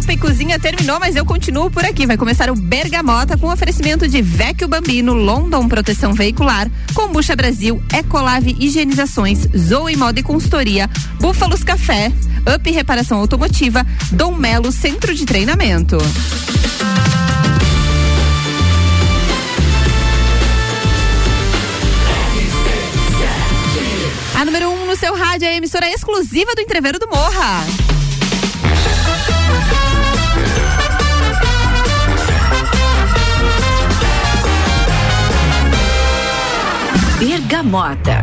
Copa e Cozinha terminou, mas eu continuo por aqui. Vai começar o Bergamota com oferecimento de Vecchio Bambino, London Proteção Veicular, Combucha Brasil, Ecolave Higienizações, Zoe Moda e Consultoria, Búfalos Café, Up Reparação Automotiva, Dom Melo Centro de Treinamento. A número 1 um no seu rádio é a emissora exclusiva do Entreveiro do Morra. Bergamota.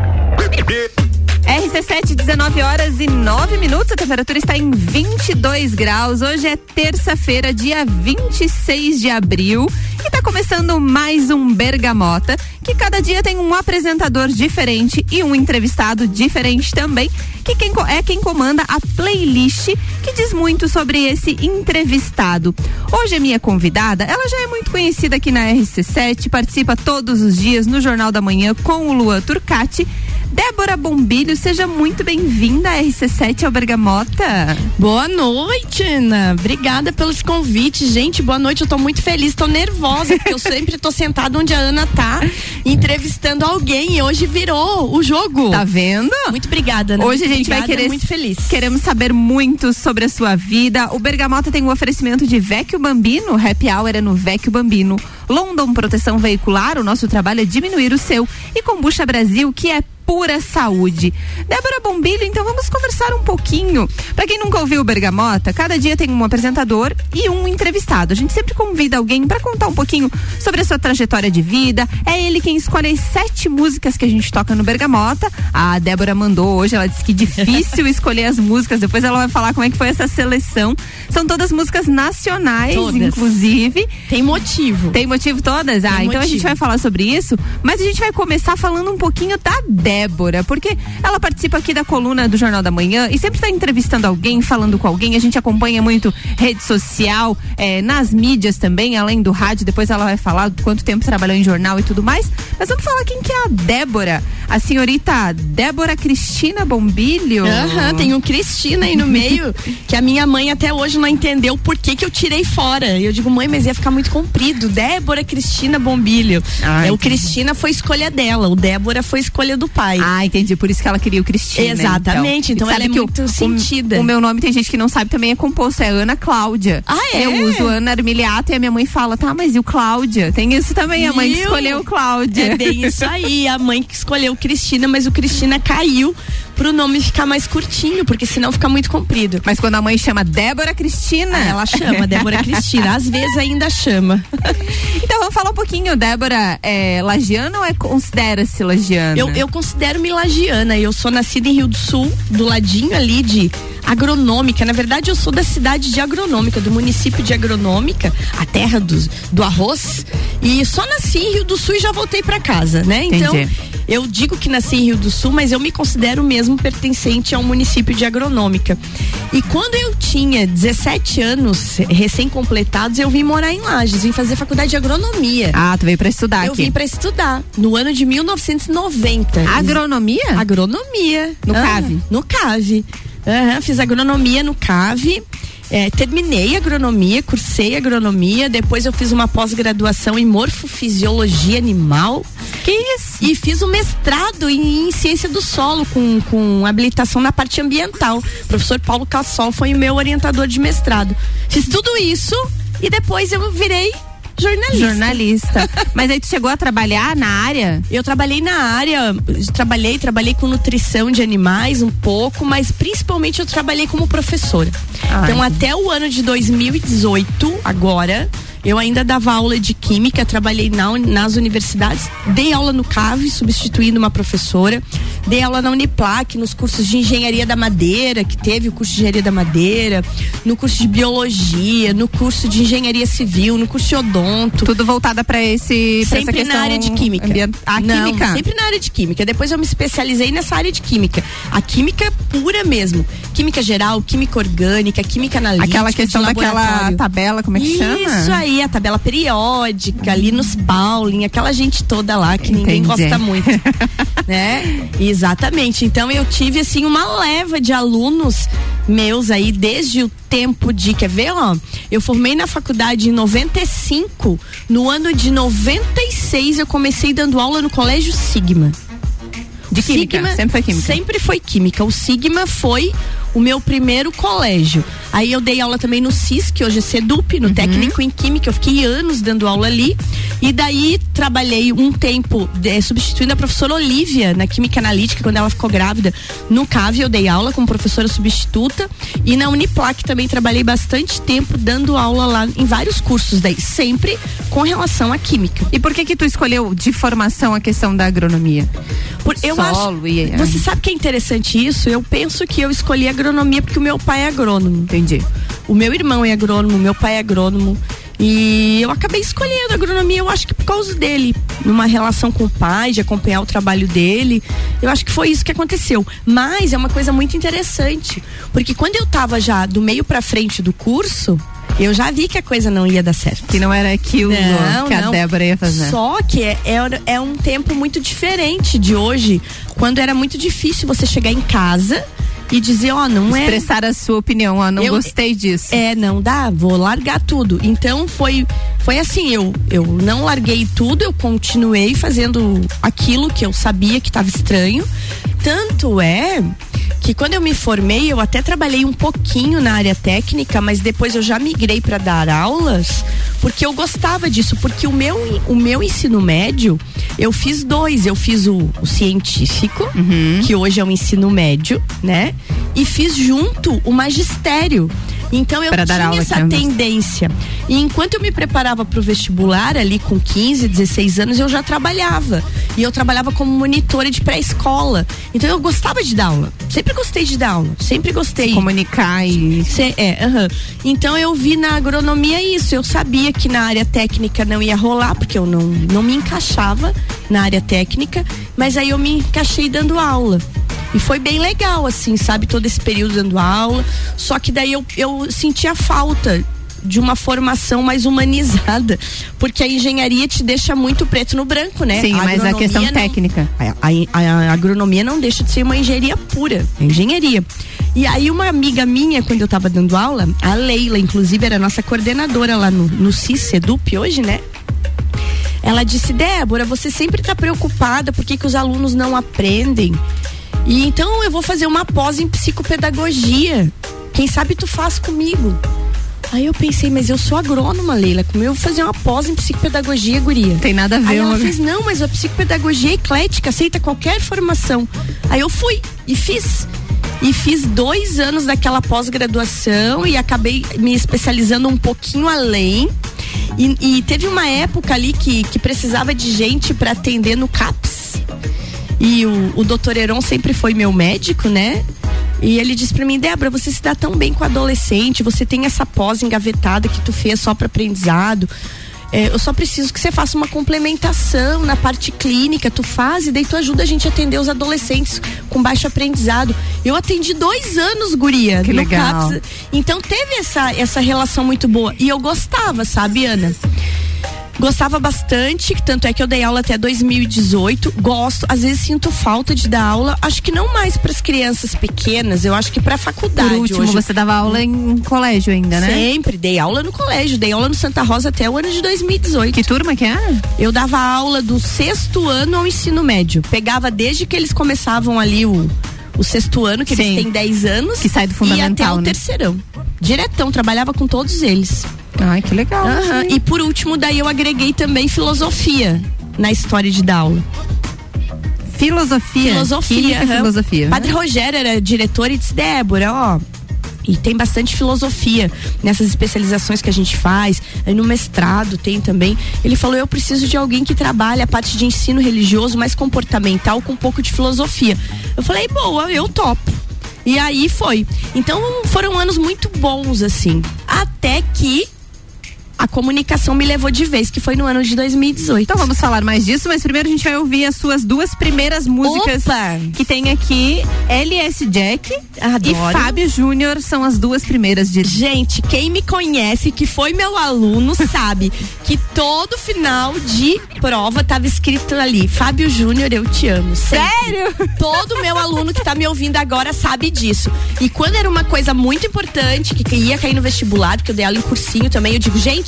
RC7, 19 horas e 9 minutos. A temperatura está em 22 graus. Hoje é terça-feira, dia 26 de abril. E está começando mais um Bergamota, que cada dia tem um apresentador diferente e um entrevistado diferente também, que quem, é quem comanda a playlist que diz muito sobre esse entrevistado. Hoje a minha convidada, ela já é muito conhecida aqui na RC7, participa todos os dias no Jornal da Manhã com o Luan Turcati. Débora Bombilho, seja muito bem-vinda à RC7 ao Bergamota. Boa noite, Ana. Obrigada pelos convites. Gente, boa noite. Eu tô muito feliz, tô nervosa, porque eu sempre tô sentada onde a Ana tá, entrevistando alguém e hoje virou o jogo. Tá vendo? Muito obrigada, Ana. Hoje a gente obrigada, vai querer. muito feliz. Queremos saber muito sobre a sua vida. O Bergamota tem um oferecimento de Vecchio Bambino. Happy Hour é no Vecchio Bambino. London Proteção Veicular. O nosso trabalho é diminuir o seu. E Combucha Brasil, que é pura saúde. Débora Bombilho, então vamos conversar um pouquinho. Para quem nunca ouviu o Bergamota, cada dia tem um apresentador e um entrevistado. A gente sempre convida alguém para contar um pouquinho sobre a sua trajetória de vida. É ele quem escolhe as sete músicas que a gente toca no Bergamota. A Débora mandou hoje, ela disse que difícil escolher as músicas. Depois ela vai falar como é que foi essa seleção. São todas músicas nacionais, todas. inclusive. Tem motivo. Tem motivo todas? Ah, Tem então a motivo. gente vai falar sobre isso, mas a gente vai começar falando um pouquinho da Débora, porque ela participa aqui da coluna do Jornal da Manhã e sempre está entrevistando alguém, falando com alguém. A gente acompanha muito rede social, eh, nas mídias também, além do rádio. Depois ela vai falar quanto tempo trabalhou em jornal e tudo mais. Mas vamos falar quem que é a Débora. A senhorita Débora Cristina Bombilho. Aham, tem um Cristina aí no meio, que a minha mãe até hoje não entendeu por que que eu tirei fora. E eu digo, mãe, mas ia ficar muito comprido. Débora Cristina Bombilho. Ah, é, o. Cristina foi escolha dela, o Débora foi escolha do pai. Ah, entendi. Por isso que ela queria o Cristina. Exatamente, então E sabe ela é que o- muito o- sentida. O, meu nome tem gente que não sabe também é composto, é Ana Cláudia. Ah, é? Eu uso Ana Armiliato e a minha mãe fala, tá, mas e o Cláudia? Tem isso também, a mãe que Viu? escolheu Cláudia. É bem isso aí, a mãe que escolheu Cristina, mas o Cristina caiu pro nome ficar mais curtinho, porque senão fica muito comprido. Mas quando a mãe chama Débora Cristina. Ah, ela chama, Débora Cristina, às vezes ainda chama. Então vamos falar um pouquinho, Débora, é lagiana ou é, considera-se lagiana? Eu, eu considero-me lagiana, eu sou nascida em Rio do Sul, do ladinho ali de agronômica. Na verdade, eu sou da cidade de agronômica, do município de agronômica, a terra do, do arroz. E só nasci em Rio do Sul e já voltei para casa, né? Então, Entendi. eu digo que nasci em Rio do Sul, mas eu me considero mesmo pertencente a um município de agronômica. E quando eu tinha 17 anos recém-completados, eu vim morar em Lages, vim fazer faculdade de agronomia. Ah, tu veio pra estudar eu aqui. vim para estudar no ano de 1990. Agronomia? Agronomia. No Ah, CAV? No CAV. Aham, fiz agronomia no CAV. É, terminei agronomia, cursei agronomia, depois eu fiz uma pós-graduação em morfofisiologia animal Que isso? e fiz um mestrado em, em ciência do solo com, com habilitação na parte ambiental. O professor Paulo Cassol foi o meu orientador de mestrado. Fiz tudo isso e depois eu virei jornalista. Jornalista. Mas aí tu chegou a trabalhar na área? Eu trabalhei na área, trabalhei, trabalhei com nutrição de animais um pouco, mas principalmente eu trabalhei como professora. Ah, então, até o ano de 2018, agora, eu ainda dava aula de química, trabalhei na, nas universidades, dei aula no CAV, substituindo uma professora, dei aula na Uniplac, nos cursos de engenharia da madeira, que teve o curso de engenharia da madeira, no curso de biologia, no curso de engenharia civil, no curso de odonto. Tudo voltada pra esse pra Sempre na área de química. ambient- Ah, Não, química. Sempre na área de química. Depois eu me especializei nessa área de química. A química pura mesmo. Química geral, química orgânica, química analítica. Aquela questão daquela tabela, como é que chama? Isso aí, a tabela periódica, ali nos Pauling, aquela gente toda lá que ninguém Entendi. gosta muito. né? Exatamente. Então eu tive assim uma leva de alunos meus aí desde o tempo de, quer ver, ó, eu formei na faculdade em 95, no ano de 96 eu comecei dando aula no Colégio Sigma. De química, Sigma, sempre foi química. Sempre foi química. O Sigma foi o meu primeiro colégio. Aí eu dei aula também no CIS, que hoje é SEDUP, no uhum. técnico em química. Eu fiquei anos dando aula ali. E daí trabalhei um tempo de, substituindo a professora Olivia na química analítica, quando ela ficou grávida. No CAV eu dei aula como professora substituta. E na Uniplac também trabalhei bastante tempo dando aula lá em vários cursos daí, sempre com relação à química. E por que que tu escolheu de formação a questão da agronomia? Por, eu Solo acho, e... Você sabe que é interessante isso? Eu penso que eu escolhi agronomia agronomia porque o meu pai é agrônomo. Entendi. O meu irmão é agrônomo, meu pai é agrônomo. E eu acabei escolhendo agronomia, eu acho que por causa dele, numa relação com o pai, de acompanhar o trabalho dele. Eu acho que foi isso que aconteceu. Mas é uma coisa muito interessante, porque quando eu tava já do meio para frente do curso, eu já vi que a coisa não ia dar certo. Que não era aquilo não, que a não. Débora ia fazer. Só que é, é, é um tempo muito diferente de hoje, quando era muito difícil você chegar em casa e dizer, ó, oh, não é. Expressar a sua opinião, ó, não eu, gostei disso. É, não dá, vou largar tudo. Então foi foi assim, eu eu não larguei tudo, eu continuei fazendo aquilo que eu sabia que estava estranho. Tanto é que quando eu me formei, eu até trabalhei um pouquinho na área técnica, mas depois eu já migrei para dar aulas, porque eu gostava disso, porque o meu, o meu ensino médio, eu fiz dois, eu fiz o, o científico, uhum. que hoje é o ensino médio, né? E fiz junto o magistério. Então eu pra tinha essa tendência. E enquanto eu me preparava para o vestibular, ali com 15, 16 anos, eu já trabalhava. E eu trabalhava como monitora de pré-escola. Então eu gostava de dar aula. Sempre gostei de dar aula. Sempre gostei. Se comunicar e. Se, é, uhum. Então eu vi na agronomia isso. Eu sabia que na área técnica não ia rolar, porque eu não, não me encaixava na área técnica. Mas aí eu me encaixei dando aula. E foi bem legal, assim, sabe? Todo esse período dando aula. Só que daí eu, eu senti a falta de uma formação mais humanizada, porque a engenharia te deixa muito preto no branco, né? Sim, a mas a questão não, técnica. A, a, a, agronomia não deixa de ser uma engenharia pura, é engenharia. E aí uma amiga minha, quando eu tava dando aula, a Leila, inclusive era nossa coordenadora lá no, no CIS, Edup hoje, né? Ela disse, Débora, você sempre está preocupada porque que os alunos não aprendem. E então eu vou fazer uma pós em psicopedagogia. Quem sabe tu faz comigo? Aí eu pensei, mas eu sou agrônoma, Leila. Como eu vou fazer uma pós em psicopedagogia, guria? Tem nada a ver. Aí ela fez, não, mas a psicopedagogia é eclética, aceita qualquer formação. Aí eu fui e fiz. E fiz dois anos daquela pós-graduação e acabei me especializando um pouquinho além. E, e, teve uma época ali que, que precisava de gente para atender no CAPS. E o, o doutor Heron sempre foi meu médico, né? E ele disse para mim, Débora, você se dá tão bem com adolescente, você tem essa pós engavetada que tu fez só para aprendizado. É, eu só preciso que você faça uma complementação na parte clínica, tu faz e daí tu ajuda a gente a atender os adolescentes com baixo aprendizado. Eu atendi dois anos, guria, que legal. CAPS. Então teve essa, essa relação muito boa. E eu gostava, sabe, Ana? Gostava bastante, tanto é que eu dei aula até 2018. Gosto, às vezes sinto falta de dar aula, acho que não mais para as crianças pequenas, eu acho que para faculdade. Por último, hoje. você dava aula em colégio ainda, né? Sempre, dei aula no colégio, dei aula no Santa Rosa até o ano de 2018. Que turma que é? Eu dava aula do sexto ano ao ensino médio. Pegava desde que eles começavam ali o o sexto ano, que Sim. eles têm 10 anos. Que sai do fundamental. E até o né? terceirão. Diretão, trabalhava com todos eles. Ai, que legal. Uhum. E por último, daí eu agreguei também filosofia na história de dar aula. Filosofia. Filosofia. Uhum. filosofia. Padre Rogério era diretor e disse, Débora, ó, e tem bastante filosofia nessas especializações que a gente faz. Aí no mestrado tem também. Ele falou: eu preciso de alguém que trabalhe a parte de ensino religioso mais comportamental com um pouco de filosofia. Eu falei: boa, eu topo. E aí foi. Então foram anos muito bons, assim. Até que a comunicação me levou de vez, que foi no ano de 2018. Então vamos falar mais disso, mas primeiro a gente vai ouvir as suas duas primeiras músicas Opa! que tem aqui LS Jack Adoro. e Fábio Júnior são as duas primeiras de Gente, quem me conhece, que foi meu aluno, sabe que todo final de prova tava escrito ali, Fábio Júnior, eu te amo. Sempre. Sério? Todo meu aluno que tá me ouvindo agora sabe disso. E quando era uma coisa muito importante, que ia cair no vestibular, porque eu dei aula em cursinho também, eu digo, gente,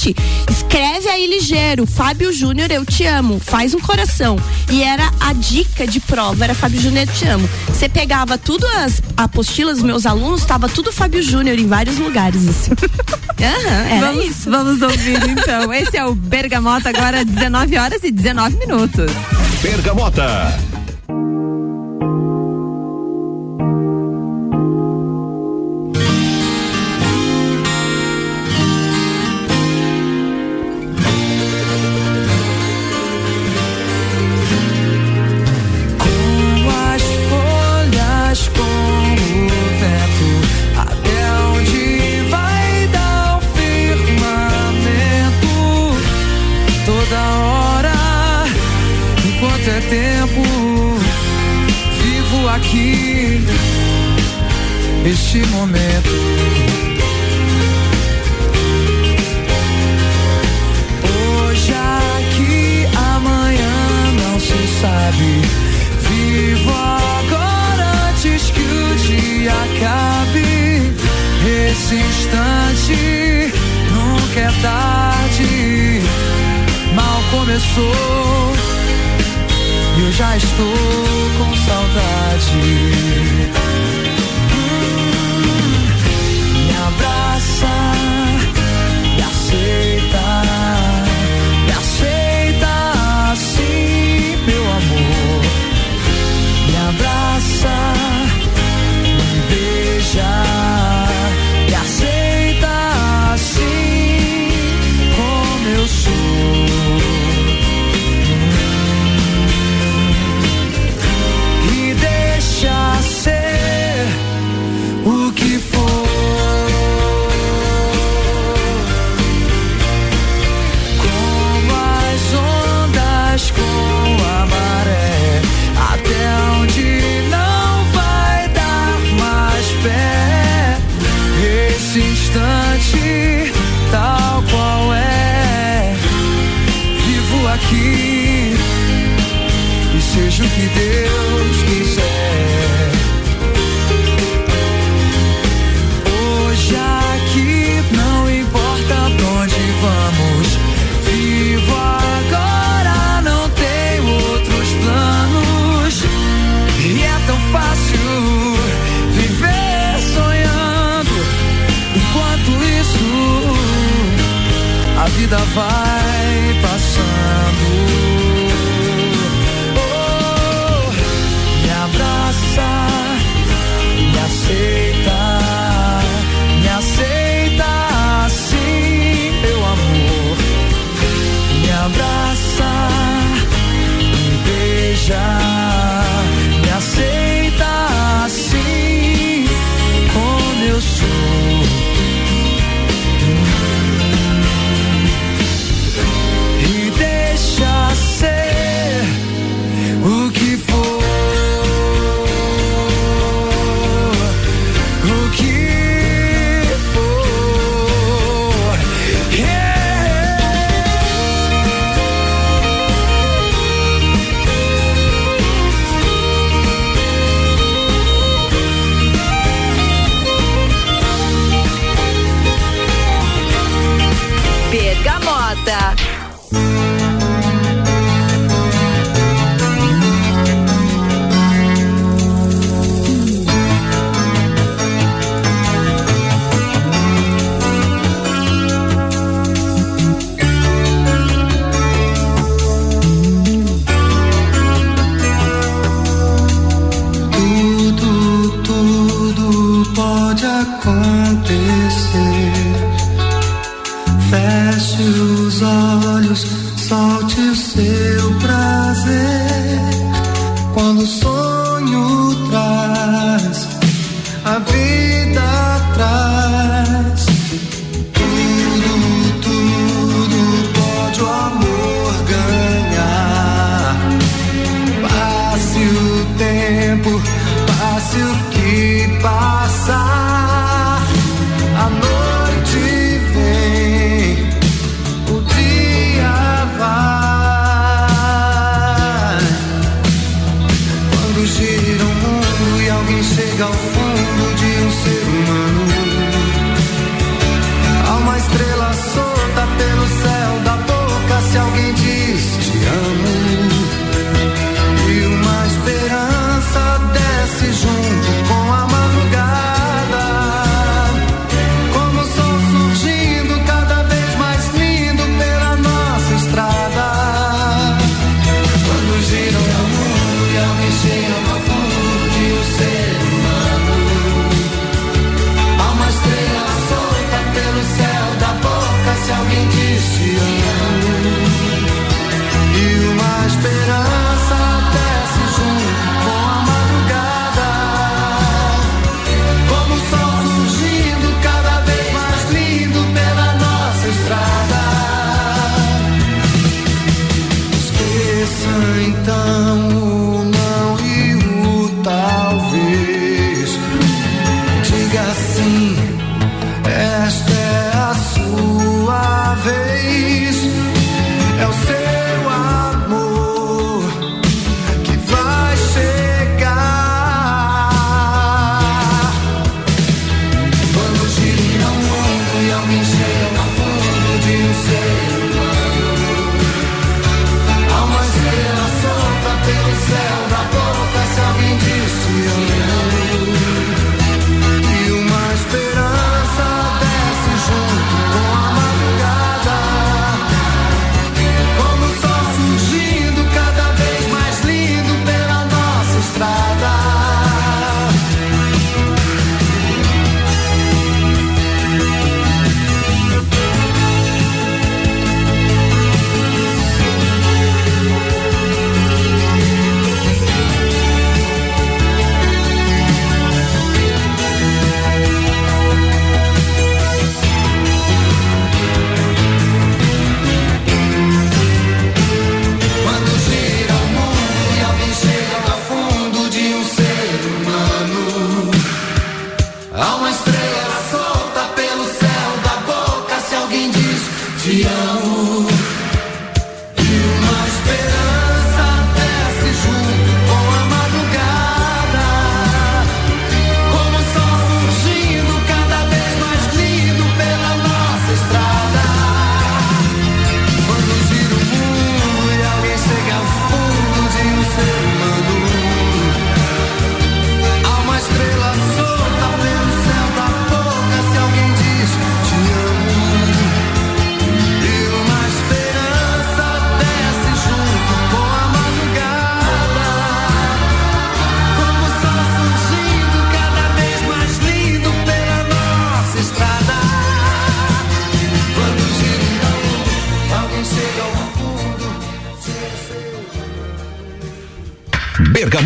escreve aí ligeiro, Fábio Júnior, eu te amo, faz um coração. E era a dica de prova, era Fábio Júnior, eu te amo. Você pegava tudo as apostilas dos meus alunos, tava tudo Fábio Júnior em vários lugares, assim. Era vamos, isso. vamos ouvir então. Esse é o Bergamota agora 19 horas e 19 minutos. Bergamota.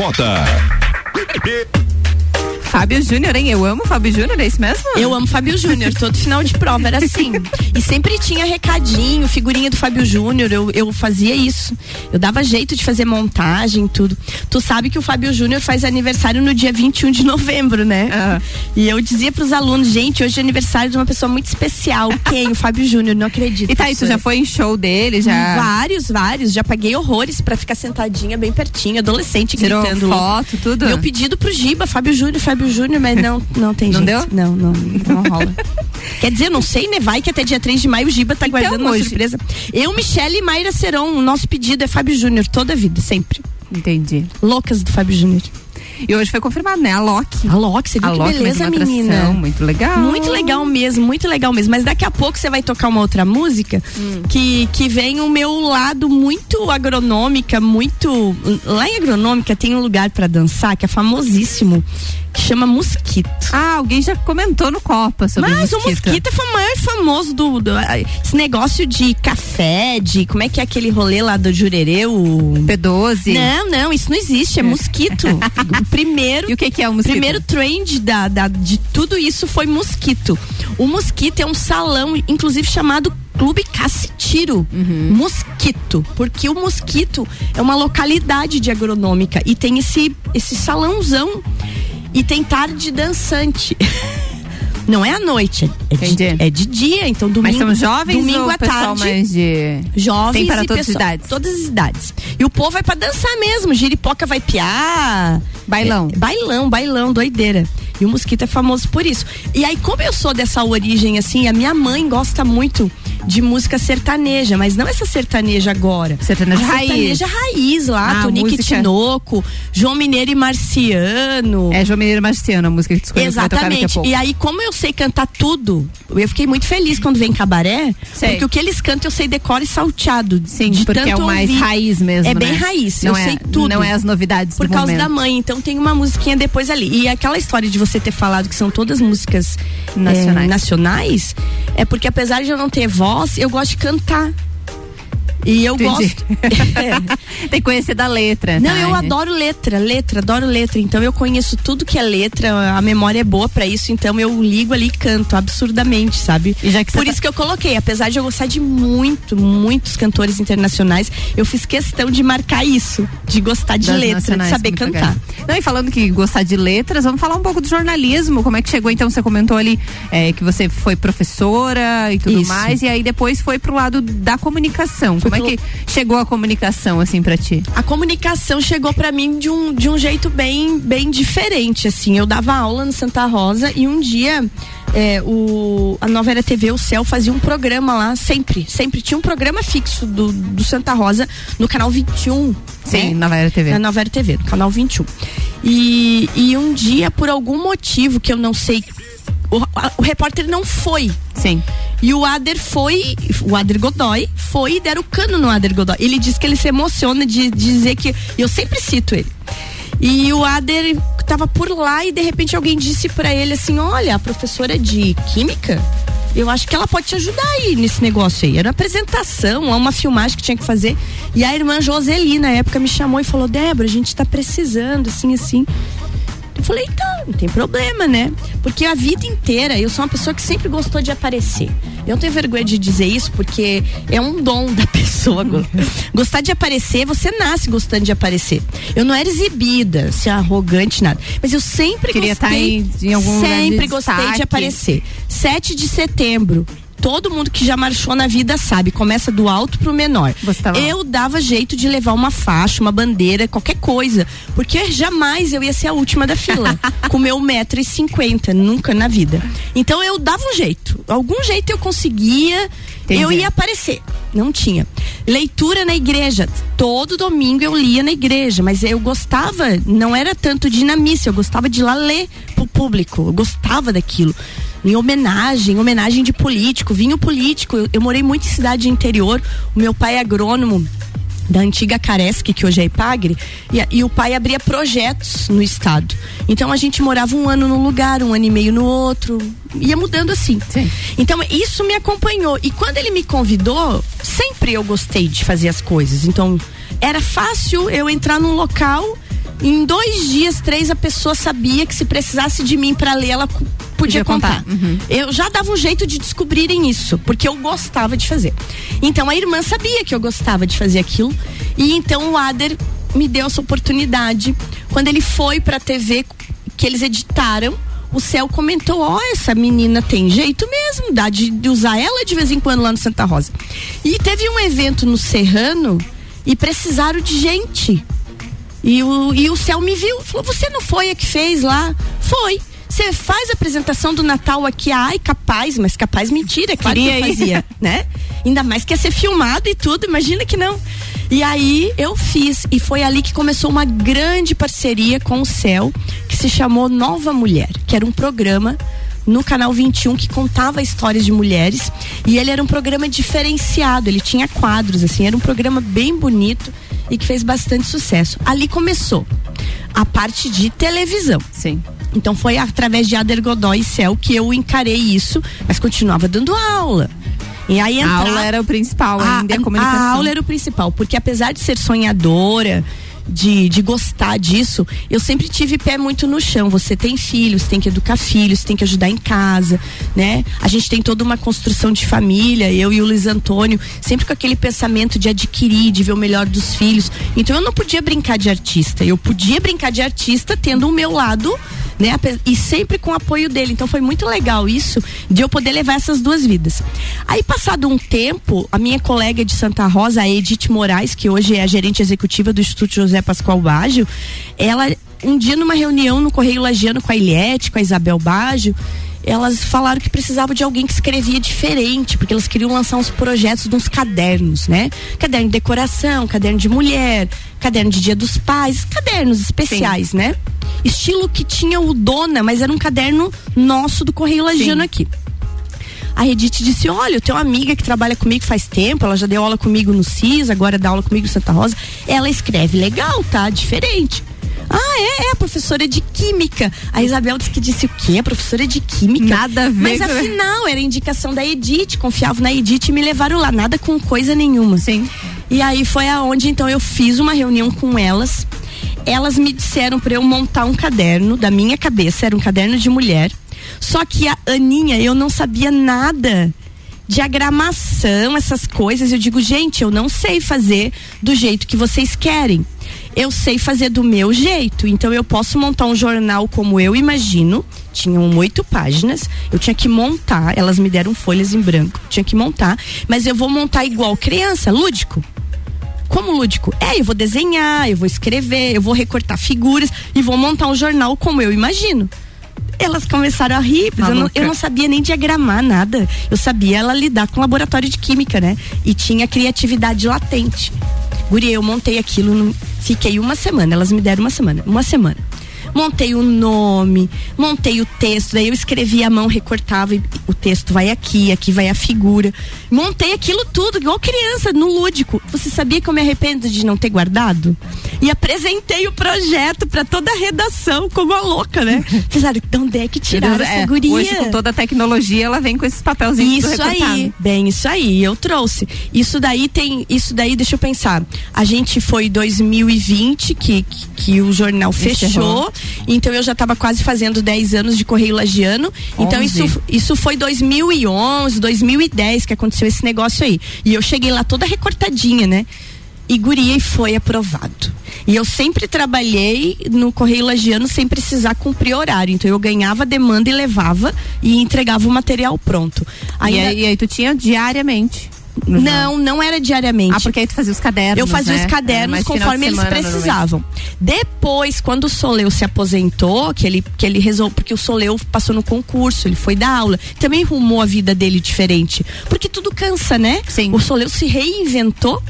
Bergamota. Fábio Júnior, hein? Eu amo Fábio Júnior, é isso mesmo? Eu amo Fábio Júnior, todo final de prova era assim. E sempre tinha recadinho, figurinha do Fábio Júnior, eu, eu fazia isso. Eu dava jeito de fazer montagem, tudo. Tu sabe que o Fábio Júnior faz aniversário no dia 21 de novembro, né? Aham. E eu dizia pros alunos, gente, hoje é aniversário de uma pessoa muito especial. Quem? O Fábio Júnior, não acredito. E tá, professora. já foi em show dele, já Vários, vários. Já paguei horrores pra ficar sentadinha bem pertinho, adolescente tirou gritando. foto, tudo? Meu pedido pro Giba, Fábio Júnior, Fábio Júnior, mas não, não tem Não jeito. deu? Não, não, não rola. Quer dizer, não sei, né? Vai que até dia 3 de maio o Giba tá Então, guardando uma hoje. surpresa. Eu, Michele e Mayra Seron, o nosso pedido é Fábio Júnior, toda a vida, sempre. Entendi. Loucas do Fábio Júnior. E hoje foi confirmado, né? A Loki. A Loki, você viu A que Loki beleza, mais menina. atração, muito legal. Muito legal mesmo, muito legal mesmo. Mas daqui a pouco você vai tocar uma outra música que, que vem o meu lado muito agronômica, muito. Lá em agronômica tem um lugar pra dançar que é famosíssimo, que chama Mosquito. Ah, alguém já comentou no Copa sobre Mas o o mosquito é o maior famoso do, do- Esse negócio de café, de. Como é que é aquele rolê lá do Jurerê? O... P12. Não, não, isso não existe, é mosquito. O primeiro. E o que, que é o mosquito? primeiro trend da, da- de tudo isso foi mosquito. O mosquito é um salão, inclusive chamado Clube Cacitiro. Uhum. Mosquito. Porque o mosquito é uma localidade de agronômica e tem esse, esse salãozão. E tem tarde dançante. Não é à noite, é de, é de dia, então domingo. Mas são jovens domingo à tarde. mais de... Jovens Tem para e todas as pessoa- idades? Todas as idades. E o povo vai pra dançar mesmo. Giripoca vai piar. Bailão. É, bailão, bailão, doideira. E o Mosquito é famoso por isso. E aí, como eu sou dessa origem, assim, a minha mãe gosta muito de música sertaneja, mas não essa sertaneja agora. Sertaneja a raiz. sertaneja raiz lá, Ah, Tonique música- Tinoco, João Mineiro e Marciano. É João Mineiro Marciano, a música que tu escolheu Exatamente. E aí, como eu sei cantar tudo, eu fiquei muito feliz quando vem cabaré, Sei. porque o que eles cantam eu sei decora e salteado. Sim, de porque tanto é o mais ouvir. raiz mesmo, É bem né? raiz, Não eu é, sei tudo. Não é as novidades Por causa momento. da mãe, então tem uma musiquinha depois ali. E aquela história de você ter falado que são todas músicas Nacionais. é, nacionais é porque apesar de eu não ter voz, eu gosto de cantar. E eu Entendi. gosto. É. Tem que conhecer da letra. Não, tá? eu adoro letra, letra, adoro letra. Então eu conheço tudo que é letra, a memória é boa pra isso, então eu ligo ali e canto absurdamente, sabe? E já que você Por tá- isso que eu coloquei, apesar de eu gostar de muito, muitos cantores internacionais, eu fiz questão de marcar isso, de gostar de Das letra, de saber cantar. legal. Não, e falando que gostar de letras, vamos falar um pouco do jornalismo. Como é que chegou? Então, você comentou ali é, que você foi professora e tudo Isso. mais, e aí depois foi pro lado da comunicação. Foi Como é que chegou a comunicação, assim, pra ti? A comunicação chegou pra mim de um, de um jeito bem, bem diferente, assim. Eu dava aula no Santa Rosa e um dia é, o, a Nova Era TV, o Céu, fazia um programa lá, sempre, sempre. Tinha um programa fixo do, do Santa Rosa no canal 21. Sim, né? na Vera TV. Na Nova Era TV, no canal 21. E, e um dia, por algum motivo que eu não sei, o, o repórter não foi. Sim. E o Ader foi, o Ader Godoy foi e deram o cano no Ader Godoy. Ele disse que ele se emociona de, de dizer que. Eu sempre cito ele. E o Ader tava por lá e de repente alguém disse pra ele assim: Olha, a professora de química, eu acho que ela pode te ajudar aí nesse negócio aí. Era uma apresentação, uma filmagem que tinha que fazer. E a irmã Joseli, na época, me chamou e falou: Débora, a gente tá precisando, assim, assim. Eu falei, então, não tem problema, né? Porque a vida inteira eu sou uma pessoa que sempre gostou de aparecer. Eu tenho vergonha de dizer isso porque é um dom da pessoa. go- Gostar de aparecer, você nasce gostando de aparecer. Eu não era exibida, se arrogante, nada. Mas eu sempre Queria gostei. tá em- em algum lugar de sempre gostei destaque. de aparecer. 7 de setembro. Todo mundo que já marchou na vida sabe, começa do alto pro menor. Eu dava jeito de levar uma faixa, uma bandeira, qualquer coisa. Porque jamais eu ia ser a última da fila. com meu metro e cinquenta, nunca na vida. Então eu dava um jeito. Algum jeito eu conseguia, Entendi. eu ia aparecer. Não tinha. Leitura na igreja. Todo domingo eu lia na igreja, mas eu gostava, não era tanto de na missa, eu gostava de ir lá ler pro público. Eu gostava daquilo. Em homenagem, homenagem de político, vinho político. Eu, eu morei muito em cidade interior. O meu pai é agrônomo da antiga Caresc, que hoje é Ipagre, e, e o pai abria projetos no estado. Então a gente morava um ano num lugar, um ano e meio no outro, ia mudando assim. Sim. Então isso me acompanhou. E quando ele me convidou, sempre eu gostei de fazer as coisas. Então era fácil eu entrar num local. Em dois dias, três, a pessoa sabia que se precisasse de mim para ler, ela Podia contar. Uhum. Eu já dava um jeito de descobrirem isso, porque eu gostava de fazer. Então a irmã sabia que eu gostava de fazer aquilo. E então o Ader me deu essa oportunidade. Quando ele foi pra TV, que eles editaram, o Céu comentou: Ó, essa menina tem jeito mesmo, dá de, de usar ela de vez em quando lá no Santa Rosa. E teve um evento no Serrano e precisaram de gente. E o, e o céu me viu, falou: Você não foi a que fez lá? Foi. Você faz a apresentação do Natal aqui, ai, capaz, mas capaz mentira, claro Queria que eu fazia, né? Ainda mais que ia ser filmado e tudo, imagina que não. E aí eu fiz, e foi ali que começou uma grande parceria com o Céu, que se chamou Nova Mulher, que era um programa no canal 21 que contava histórias de mulheres e ele era um programa diferenciado, ele tinha quadros assim, era um programa bem bonito e que fez bastante sucesso. Ali começou a parte de televisão. Sim. Então foi através de Ader Godoy e Céu que eu encarei isso, mas continuava dando aula. E aí A entra... aula era o principal ainda, e a comunicação. a aula era o principal, porque apesar de ser sonhadora, de, de gostar disso, eu sempre tive pé muito no chão. Você tem filhos, tem que educar filhos, tem que ajudar em casa, né? A gente tem toda uma construção de família, eu e o Luiz Antônio, sempre com aquele pensamento de adquirir, de ver o melhor dos filhos. Então eu não podia brincar de artista, eu podia brincar de artista tendo o meu lado né? E sempre com o apoio dele. Então foi muito legal isso de eu poder levar essas duas vidas. Aí passado um tempo, a minha colega de Santa Rosa, a Edith Moraes, que hoje é a gerente executiva do Instituto José Pascoal Baggio, ela um dia numa reunião no Correio Lagiano com a Iliette, com a Isabel Baggio, elas falaram que precisavam de alguém que escrevia diferente, porque elas queriam lançar uns projetos de uns cadernos, né? Caderno de decoração, caderno de mulher, caderno de dia dos pais, cadernos especiais, Sim. né? Estilo que tinha o Dona, mas era um caderno nosso do Correio Lagiano Sim. aqui. A Edith disse: Olha, eu tenho uma amiga que trabalha comigo faz tempo, ela já deu aula comigo no CIS, agora dá aula comigo no Santa Rosa. Ela escreve legal, tá? Diferente. Ah, é, é a professora de química. A Isabel disse que disse o quê? A professora de química? Nada a ver. Mas afinal, era indicação da Edith, confiava na Edith e me levaram lá, nada com coisa nenhuma. Sim. E aí foi aonde então eu fiz uma reunião com elas. Elas me disseram para eu montar um caderno da minha cabeça, era um caderno de mulher. Só que a Aninha, eu não sabia nada diagramação, essas coisas. Eu digo, gente, eu não sei fazer do jeito que vocês querem. Eu sei fazer do meu jeito. Então eu posso montar um jornal como eu imagino. Tinham oito páginas. Eu tinha que montar. Elas me deram folhas em branco. Tinha que montar. Mas eu vou montar igual criança, lúdico. Como lúdico? É, eu vou desenhar, eu vou escrever, eu vou recortar figuras e vou montar um jornal como eu imagino elas começaram a rir, eu não, eu não, sabia nem diagramar nada. Eu sabia ela lidar com laboratório de química, né? E tinha criatividade latente. Guria, eu montei aquilo, fiquei uma semana, elas me deram uma semana, uma semana montei o nome, montei o texto, daí eu escrevi a mão, recortava e o texto vai aqui, aqui vai a figura. Montei aquilo tudo, igual criança, no lúdico. Você sabia que eu me arrependo de não ter guardado? E apresentei o projeto para toda a redação, como a louca, né? Fizeram, então onde é que tiraram essa é, guria? Hoje, com toda a tecnologia, ela vem com esses papelzinhos Isso aí, bem, isso aí, eu trouxe. Isso daí tem, isso daí, deixa eu pensar. A gente foi 2020 que, que, que o jornal fechou. Então eu já estava quase fazendo 10 anos de Correio Lagiano. Então isso, isso foi 2011, 2010 que aconteceu esse negócio aí. E eu cheguei lá toda recortadinha, né? E guria e foi aprovado. E eu sempre trabalhei no Correio Lagiano sem precisar cumprir horário. Então eu ganhava demanda e levava e entregava o material pronto. Ainda... E, aí, e aí tu tinha diariamente? Não, não era diariamente. Ah, porque aí tu fazia os cadernos. Eu fazia né? os cadernos conforme eles precisavam. Depois, quando o Soleu se aposentou, que ele, que ele resolveu, porque o Soleu passou no concurso, ele foi dar aula, também rumou a vida dele diferente. Porque tudo cansa, né? Sim. O Soleu se reinventou.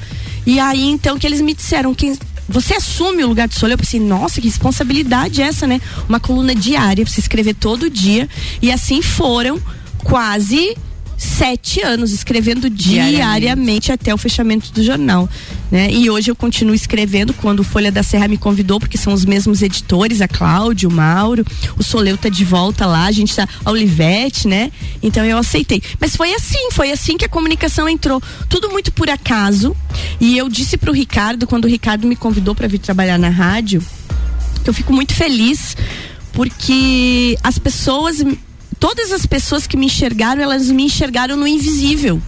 E aí, então, que eles me disseram que você assume o lugar de Soleu? Eu pensei, nossa, que responsabilidade é essa, né? Uma coluna diária pra você escrever todo dia. E assim foram quase sete anos escrevendo diariamente, diariamente até o fechamento do jornal. Né? E hoje eu continuo escrevendo quando o Folha da Serra me convidou, porque são os mesmos editores, a Cláudio, o Mauro, o Soleu tá de volta lá, a gente tá, a Olivete, né? Então eu aceitei. Mas foi assim, foi assim que a comunicação entrou. Tudo muito por acaso. E eu disse pro Ricardo, quando o Ricardo me convidou para vir trabalhar na rádio, que eu fico muito feliz porque as pessoas todas as pessoas que me enxergaram, elas me enxergaram no invisível.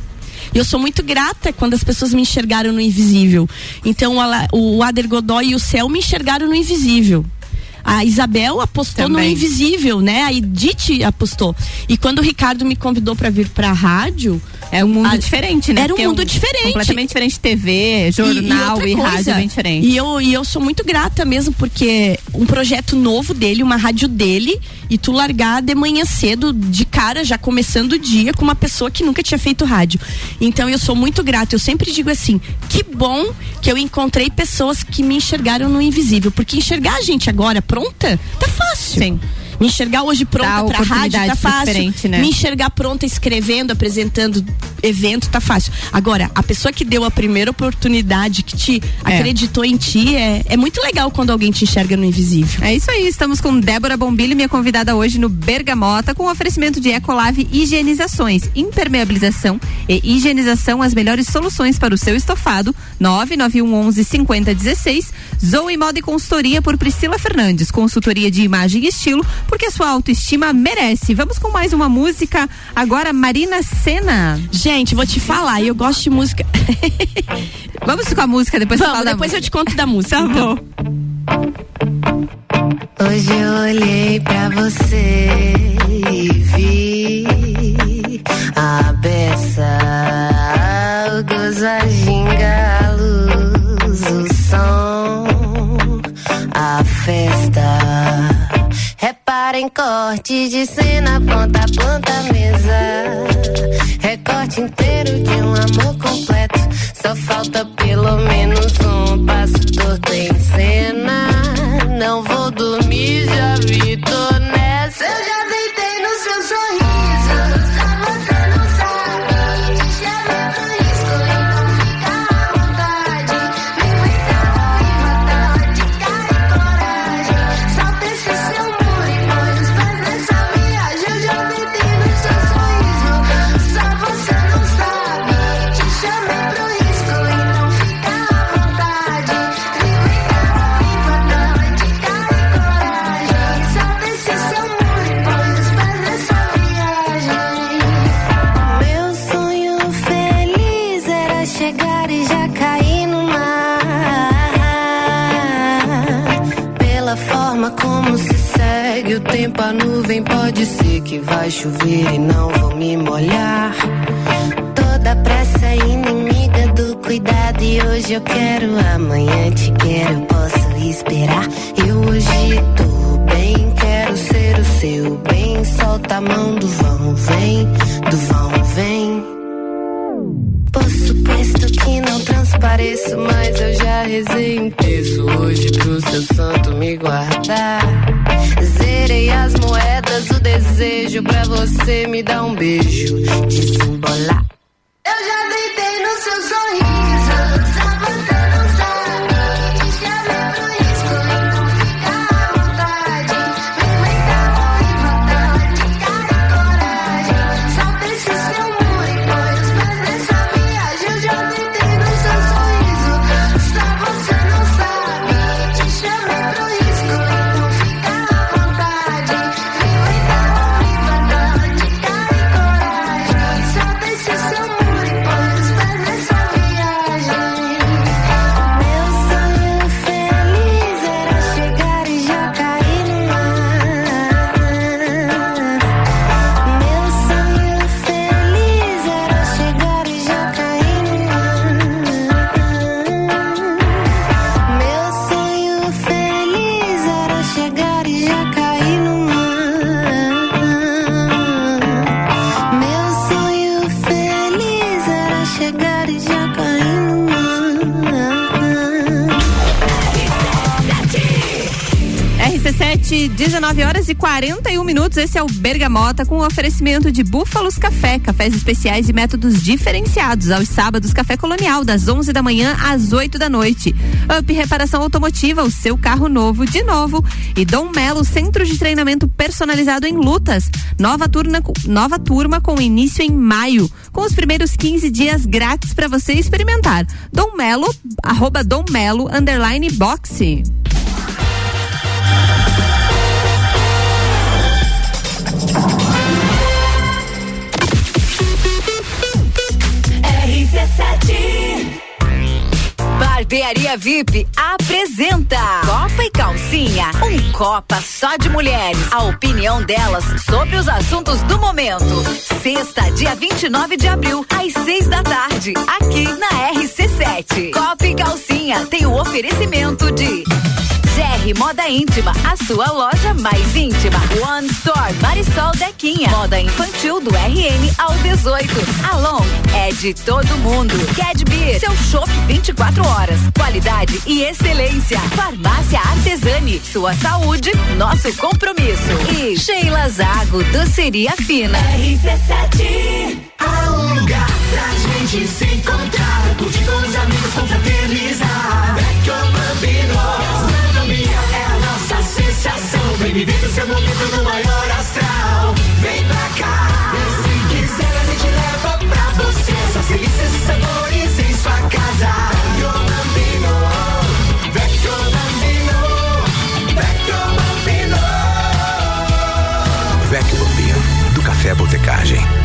E eu sou muito grata quando as pessoas me enxergaram no invisível. Então, o Ader Godoy e o Céu me enxergaram no invisível. A Isabel apostou Também. no invisível, né? A Edith apostou. E quando o Ricardo me convidou para vir para a rádio, é um mundo a, diferente, né? Era um Porque mundo é um, diferente. Completamente diferente. TV, jornal e, e, e rádio é bem diferente. E eu, e eu sou muito grata mesmo, porque um projeto novo dele, uma rádio dele, e tu largar de manhã cedo, de cara, já começando o dia, com uma pessoa que nunca tinha feito rádio. Então eu sou muito grata. Eu sempre digo assim: que bom que eu encontrei pessoas que me enxergaram no invisível. Porque enxergar a gente agora pronta, tá fácil. Sim. Me enxergar hoje pronta para rádio tá fácil. Né? Me enxergar pronta escrevendo, apresentando evento tá fácil. Agora, a pessoa que deu a primeira oportunidade, que te é. acreditou em ti, é, é muito legal quando alguém te enxerga no invisível. É isso aí, estamos com Débora Bombilho, minha convidada hoje no Bergamota, com oferecimento de Ecolave Higienizações, impermeabilização e higienização, as melhores soluções para o seu estofado. 99111 5016. Zoe Moda e Consultoria por Priscila Fernandes, consultoria de imagem e estilo porque sua autoestima merece. Vamos com mais uma música, agora Marina Senna. Gente, vou te falar, eu gosto de música. Vamos com a música, depois Vamos, eu depois eu te conto da música. Tá então. bom. Hoje eu olhei pra você e vi a beça. Em corte de cena, ponta a ponta mesa. Recorte inteiro de um amor completo. Só falta pelo menos um passo torto em cena. Não vou dormir, já vi, tô chover e não vou me molhar. Toda pressa é inimiga do cuidado e hoje eu quero, amanhã 19 horas e 41 minutos. Esse é o Bergamota com oferecimento de Búfalos Café, cafés especiais e métodos diferenciados. Aos sábados, Café Colonial, das 11 da manhã às 8 da noite. Up Reparação Automotiva, o seu carro novo de novo. E Dom Melo, centro de treinamento personalizado em lutas. Nova turma, nova turma com início em maio, com os primeiros 15 dias grátis para você experimentar. Dom Melo, arroba Dom Melo, underline boxe. Barbearia VIP apresenta Copa e Calcinha, um Copa só de mulheres. A opinião delas sobre os assuntos do momento. Sexta, dia 29 de abril, às seis da tarde, aqui na RC7. Copa e Calcinha tem o oferecimento de GR Moda Íntima, a sua loja mais íntima. One Store, Marisol Dequinha. Moda infantil do RN ao 18. Alon é de todo mundo. Cadbeer, seu show 24 horas. Qualidade e excelência. Farmácia Artesani, sua saúde, nosso compromisso. E Sheila Zago, doceria fina. RC7 Há um lugar pra gente se encontrar Curtir com os amigos, confraternizar Vem viver o seu momento no maior astral. Vem pra cá. E se quiser a gente leva pra você. Essas delícias e sabores em sua casa. Vecchio Bambino. Vecchio Bambino. Vecchio Bambino. Vecchio Bambino, do Café Botecagem.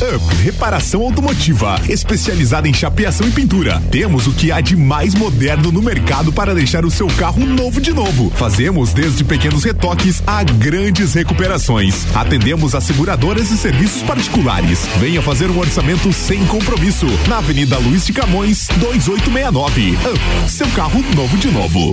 Up Reparação Automotiva, especializada em chapeação e pintura. Temos o que há de mais moderno no mercado para deixar o seu carro novo de novo. Fazemos desde pequenos retoques a grandes recuperações. Atendemos as seguradoras e serviços particulares. Venha fazer um orçamento sem compromisso. Na Avenida Luiz de Camões, 2869. Up, seu carro novo de novo.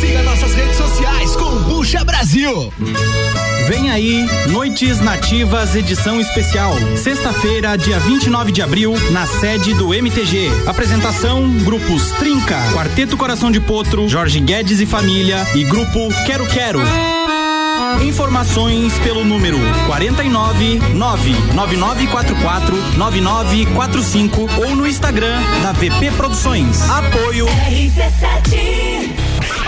Siga nossas redes sociais, Kombucha Brasil. Vem aí, Noites Nativas, edição especial. Sexta-feira, dia 29 de abril, na sede do MTG. Apresentação: grupos Trinca, Quarteto Coração de Potro, Jorge Guedes e Família e grupo Quero Quero. Informações pelo número 49 99944 9945 ou no Instagram da VP Produções. Apoio RC7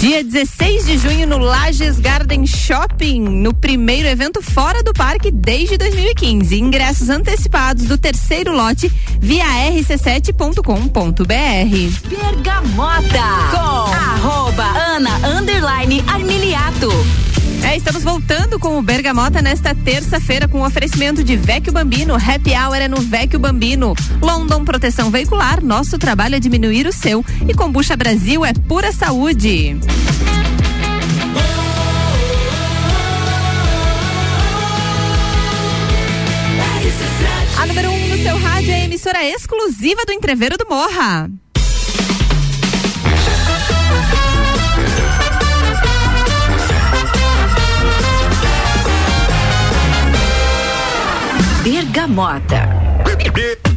Dia 16 de junho no Lages Garden Shopping, no primeiro evento fora do parque desde 2015. Ingressos antecipados do terceiro lote via rc7.com.br. Bergamota com arroba Ana Armiliato. É, estamos voltando com o Bergamota nesta terça-feira com o oferecimento de Vecchio Bambino. Happy Hour é no Vecchio Bambino. London Proteção Veicular, nosso trabalho é diminuir o seu. E Combucha Brasil é pura saúde. A número 1 um no seu rádio é a emissora exclusiva do Entreveiro do Morra. Bergamota.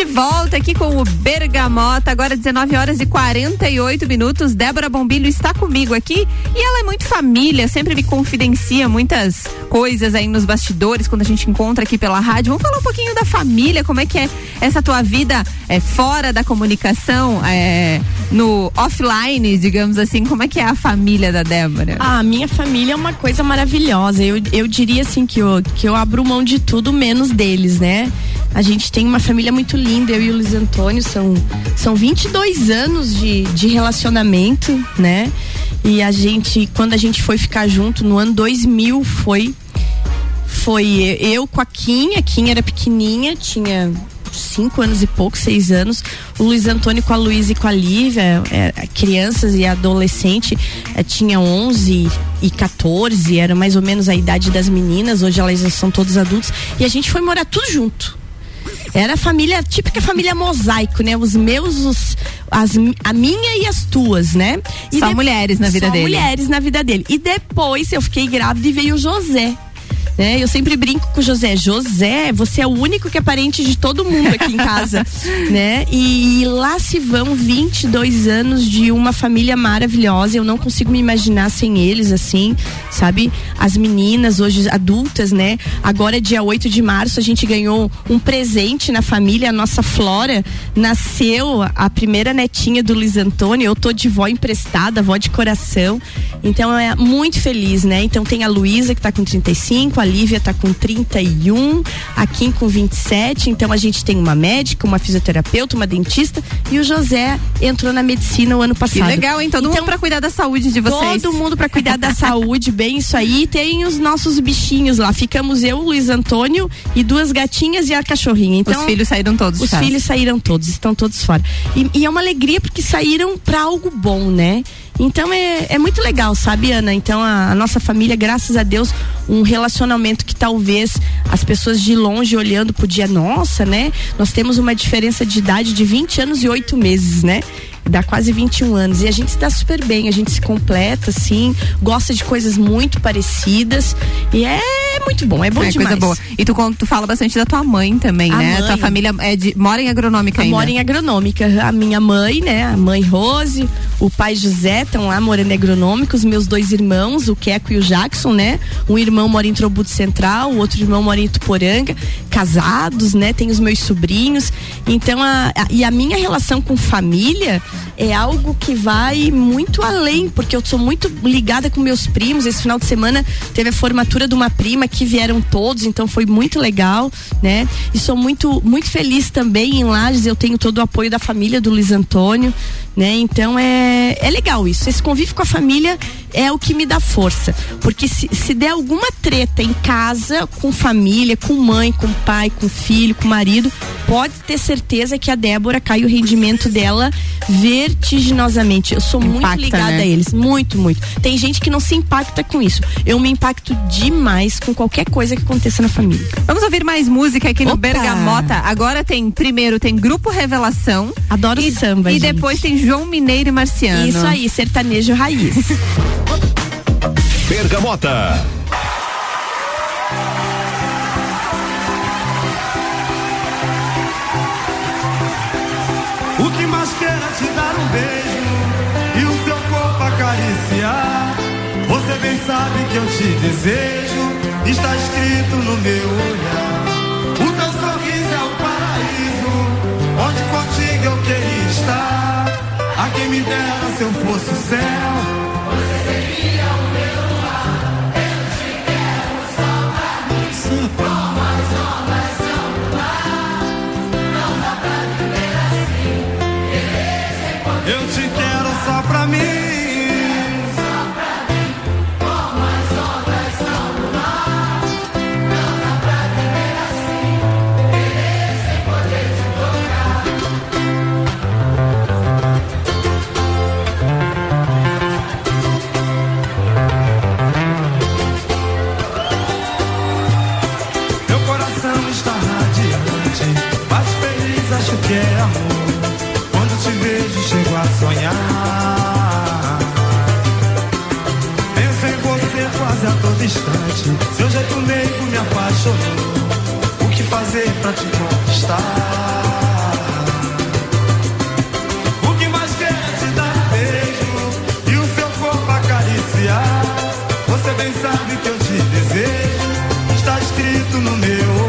De volta aqui com o Bergamota, agora 19 horas e 48 minutos. Débora Bombilho está comigo aqui e ela é muito família, sempre me confidencia muitas coisas aí nos bastidores quando a gente encontra aqui pela rádio. Vamos falar um pouquinho da família, como é que é essa tua vida é, fora da comunicação, é, no offline, digamos assim, como é que é a família da Débora? Ah, minha família é uma coisa maravilhosa. Eu, eu diria assim que eu, que eu abro mão de tudo menos deles, né? A gente tem uma família muito linda, eu e o Luiz Antônio, são, são 22 anos de, de relacionamento, né? E a gente, quando a gente foi ficar junto, no ano 2000, foi foi eu com a Kim, a Kim era pequenininha, tinha cinco anos e pouco, seis anos. O Luiz Antônio com a Luísa e com a Lívia, é, crianças e adolescente, é, tinha 11 e 14, era mais ou menos a idade das meninas. Hoje elas já são todos adultos. E a gente foi morar tudo junto. Era a família, típica família mosaico, né? Os meus, os, as, a minha e as tuas, né? E Só de- mulheres na vida só dele. mulheres na vida dele. E depois eu fiquei grávida e veio o José. Né? Eu sempre brinco com o José. José, você é o único que é parente de todo mundo aqui em casa, né? E, lá se vão 22 anos de uma família maravilhosa. Eu não consigo me imaginar sem eles, assim, sabe? As meninas, hoje adultas, né? Agora, dia 8 de março, a gente ganhou um presente na família. A nossa Flora nasceu a primeira netinha do Luiz Antônio. Eu tô de vó emprestada, vó de coração. Então é muito feliz, né? Então tem a Luísa que tá com 35, a Lívia tá com 31, a Kim com 27. Então a gente tem uma médica, uma fisioterapeuta, uma dentista e o José entrou na medicina o ano passado. Que legal, hein? Todo mundo pra cuidar da saúde de vocês. Todo mundo pra cuidar da saúde, bem isso aí. Tem os nossos bichinhos lá. Ficamos eu, o Luiz Antônio e duas gatinhas e a cachorrinha. Então, Os filhos saíram todos Os filhos saíram todos, estão todos fora. E, e é uma alegria porque saíram pra algo bom, né? Então é, é muito legal, sabe, Ana? Então a, a nossa família, graças a Deus, um relacionamento que talvez as pessoas de longe olhando podia, nossa, né? Nós temos uma diferença de idade de 20 anos e 8 meses, né? Dá quase 21 anos. E a gente se dá super bem, a gente se completa, assim, gosta de coisas muito parecidas. E é muito bom, é bom é demais. coisa boa. E tu, tu fala bastante da tua mãe também, A né? mãe. Tua família é de, mora em agronômica ainda. Mora em agronômica. A minha mãe, né? A mãe Rose, o pai José estão lá morando em agronômica. Os meus dois irmãos, o Queco e o Jackson, né? Um irmão mora em Trobuto Central, o outro irmão mora em Tuporanga. Casados, né? Tem os meus sobrinhos. Então, a, a- e a minha relação com família é algo que vai muito além, porque eu sou muito ligada com meus primos. Esse final de semana teve a formatura de uma prima que vieram todos, então foi muito legal, né? E sou muito muito feliz também em Lages, eu tenho todo o apoio da família do Luiz Antônio, né? Então é é legal isso. Esse convívio com a família é o que me dá força, porque se, se der alguma treta em casa, com família, com mãe, com pai, com filho, com marido, pode ter certeza que a Débora cai o rendimento dela vertiginosamente. Eu sou muito Impacta, ligada né? a eles, muito, muito. Tem gente que não se impacta com isso. Eu me impacto demais com qualquer coisa que aconteça na família. Vamos ouvir mais música aqui no Opa! Bergamota. Agora tem, primeiro tem Grupo Revelação. Adoro e, samba, E gente. depois tem João Mineiro e Marciano. Isso aí, sertanejo raiz. Bergamota. O que mais quero é te dar um beijo e o seu corpo acariciar. Você bem sabe que eu te desejo, está escrito no meu olhar. O teu sorriso é o paraíso, onde contigo eu queria estar. A quem me dera se eu fosse o céu. Seu jeito meigo me apaixonou. O que fazer pra te conquistar? O que mais quer é te dar beijo e o seu corpo acariciar? Você bem sabe que eu te desejo. Está escrito no meu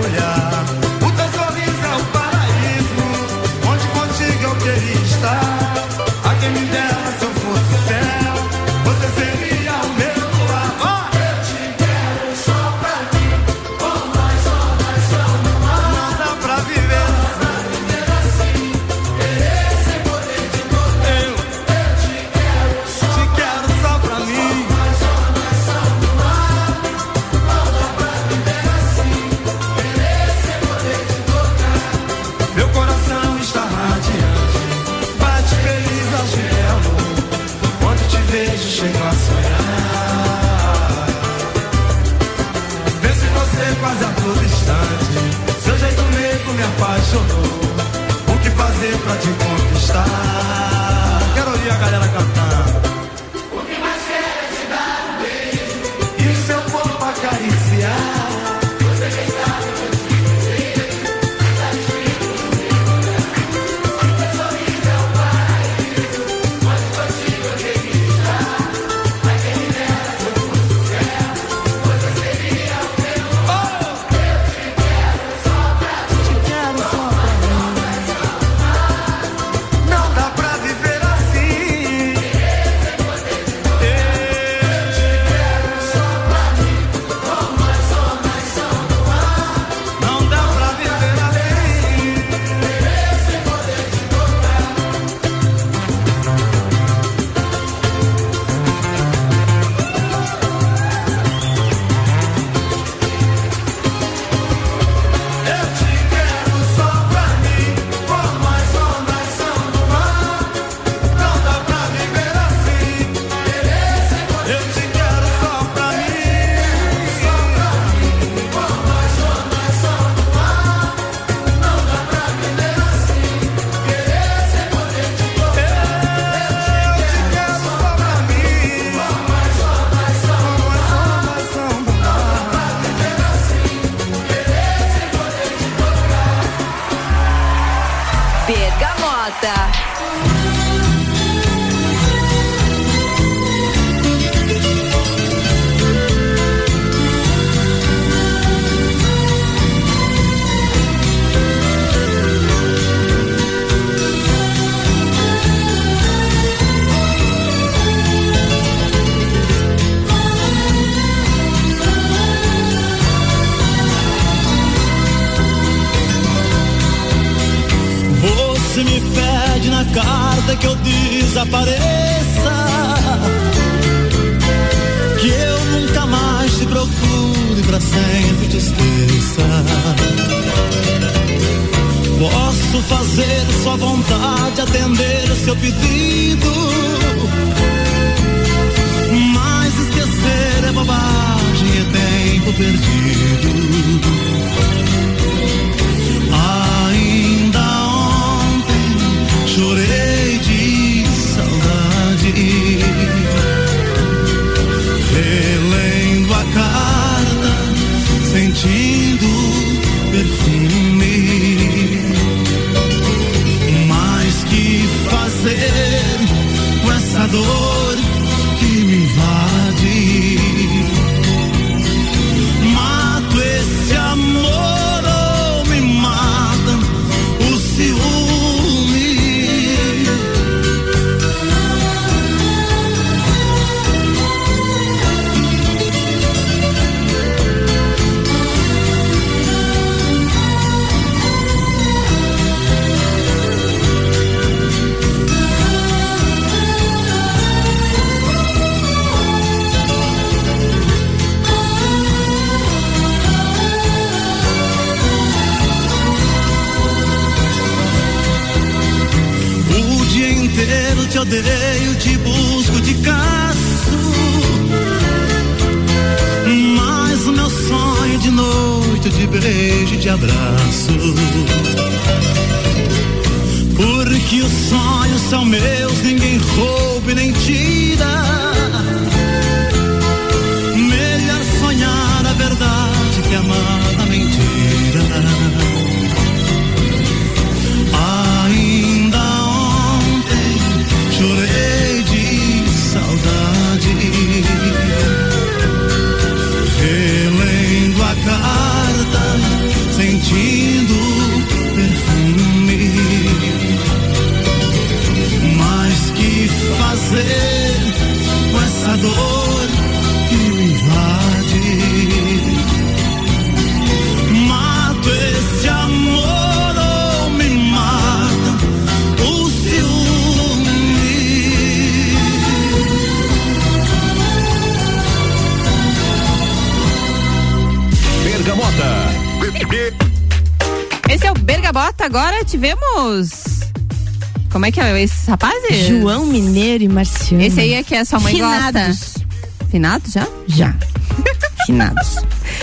Como é que é esses rapazes? João Mineiro e Marciano. Esse aí é que a sua mãe Finados. gosta. Finados já? Já. Finados.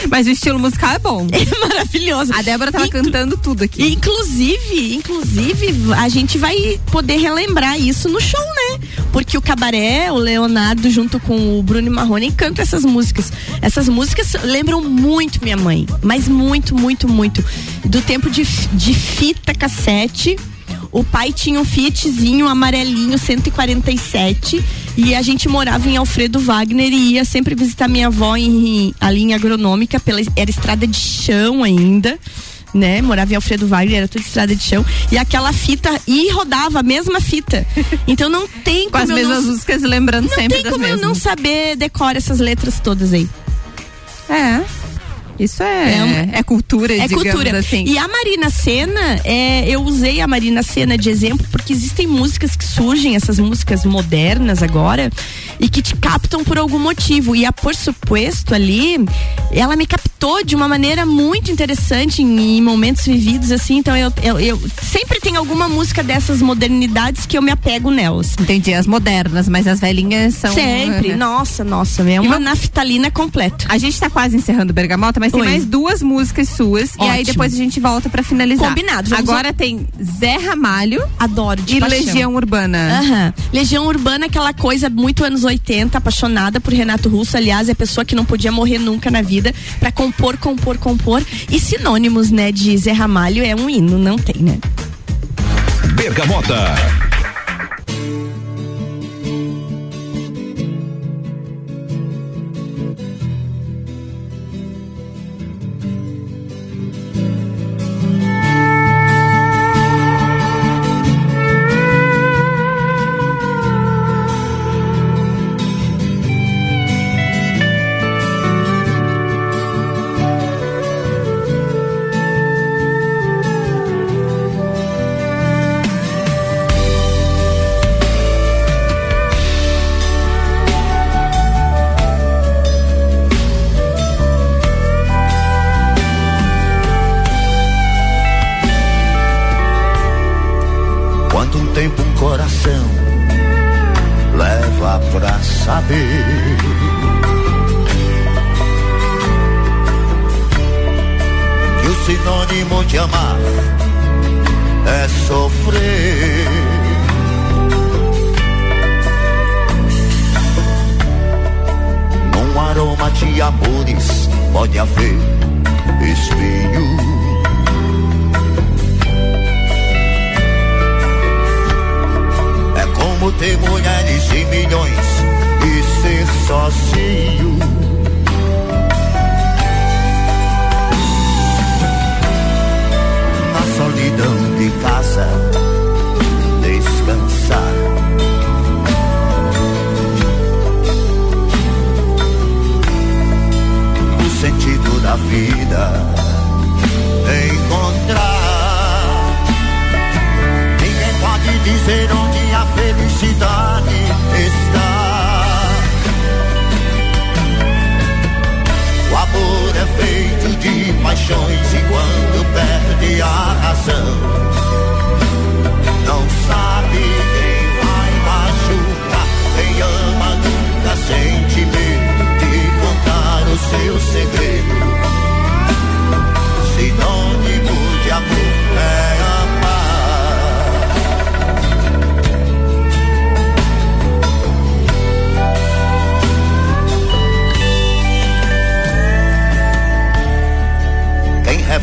Mas o estilo musical é bom. É maravilhoso. A Débora tava cantando tudo aqui. Inclusive, inclusive, a gente vai poder relembrar isso no show, né? Porque o Cabaré, o Leonardo, junto com o Bruno Marrone, cantam essas músicas. Essas músicas lembram muito minha mãe. Mas muito, muito, muito. Do tempo de, de fita cassete. O pai tinha um Fiatzinho amarelinho 147 e a gente morava em Alfredo Wagner e ia sempre visitar minha avó em, ali em agronômica, pela, era estrada de chão ainda. Né? Morava em Alfredo Wagner, era tudo estrada de chão. E aquela fita, e rodava a mesma fita. Então não tem Com as como eu mesmas não, músicas, lembrando não sempre tem das como eu mesmas. não saber decorar essas letras todas aí. É. Isso é, É é cultura, É cultura. assim. E a Marina Senna, é, eu usei a Marina Senna de exemplo porque existem músicas que surgem, essas músicas modernas agora, e que te captam por algum motivo. E a Por Supuesto ali, ela me captou de uma maneira muito interessante em, em momentos vividos, assim. Então eu, eu, eu sempre tem alguma música dessas modernidades que eu me apego nelas. Entendi, as modernas, mas as velhinhas são. Sempre. Uhum. Nossa, nossa, é uma naftalina completa. A gente tá quase encerrando o Bergamota, mas tem Oi. mais duas músicas suas. E aí Ótimo. depois a gente volta pra finalizar. Combinado, Agora tem Zé Ramalho. Adoro, de E paixão. Legião Urbana. Aham. Legião Urbana, aquela coisa muito anos 80, apaixonada por Renato Russo. Aliás, é a pessoa que não podia morrer nunca na vida pra compor, compor, compor. E sinônimos, né, de Zé Ramalho é um hino, não tem, né? Bergamota. Coração leva pra saber? Que o sinônimo de amar é sofrer. Num aroma de amores pode haver espinho. Como ter mulheres e milhões e ser sozinho. Na solidão de casa, descansar. O sentido da vida encontrar. Ninguém pode dizer onde felicidade está. O amor é feito de paixões e quando perde a razão, não sabe quem vai machucar. Quem ama nunca sente medo de contar o seu segredo.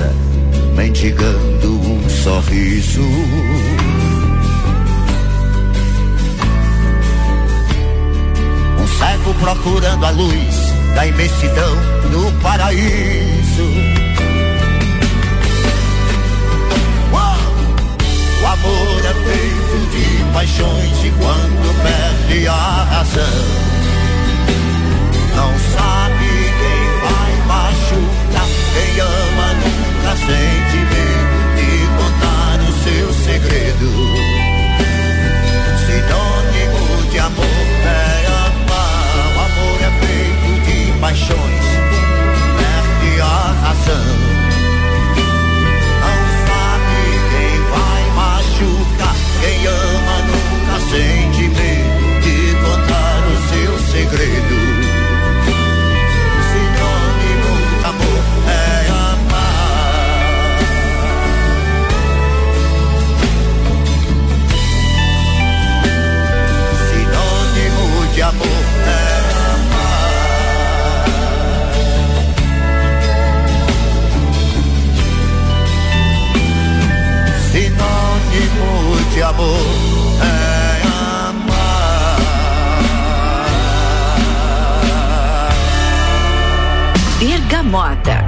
tristeza, mendigando um sorriso. Um cego procurando a luz da imensidão no paraíso. O amor é feito de paixões e quando perde a razão, não sabe quem vai machucar. Quem ama nunca sente medo de contar o seu segredo. Sinônimo de amor é amar. O amor é feito de paixões, perde a razão. Não sabe quem vai machucar. Quem ama nunca sente amor é amar. Bergamota.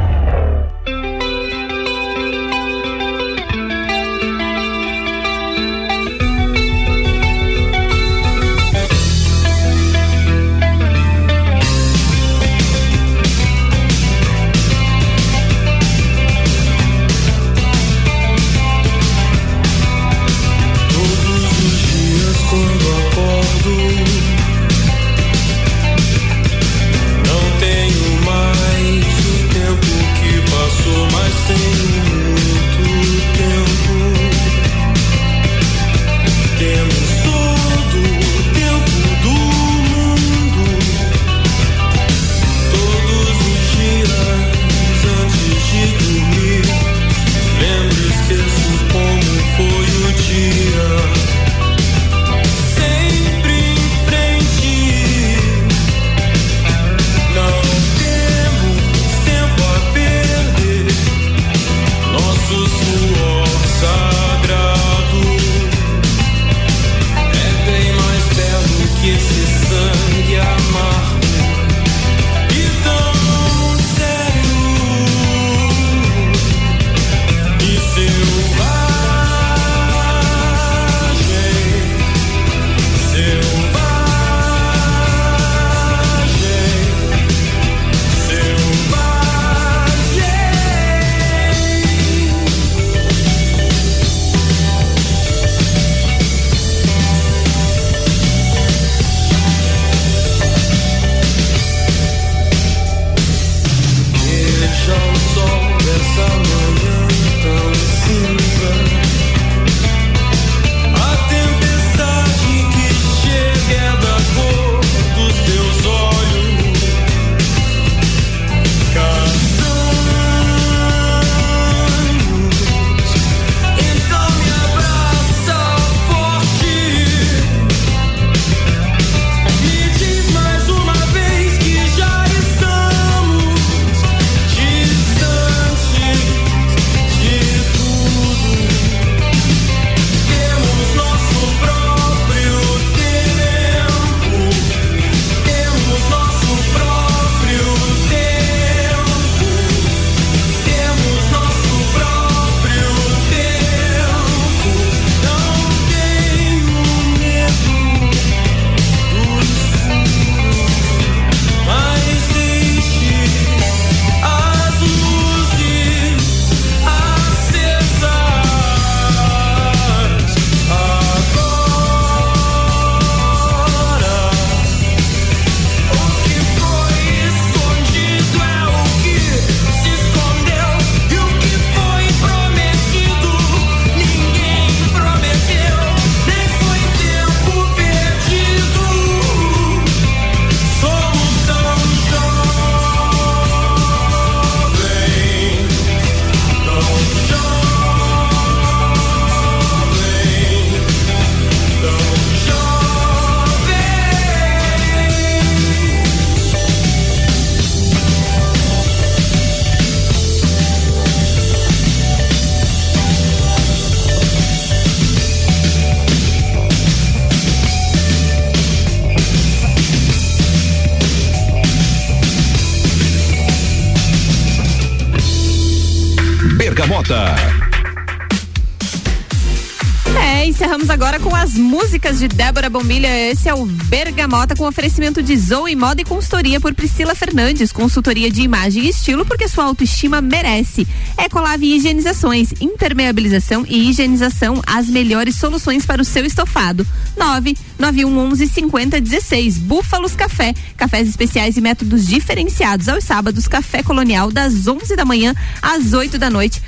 De Débora Bombilha. Esse é o Bergamota com oferecimento de Zoe Moda e Consultoria por Priscila Fernandes. Consultoria de imagem e estilo porque sua autoestima merece. Ecolave Higienizações, impermeabilização e higienização, as melhores soluções para o seu estofado. 99111 5016. Búfalos Café, cafés especiais e métodos diferenciados aos sábados. Café Colonial das 11 da manhã às 8 da noite.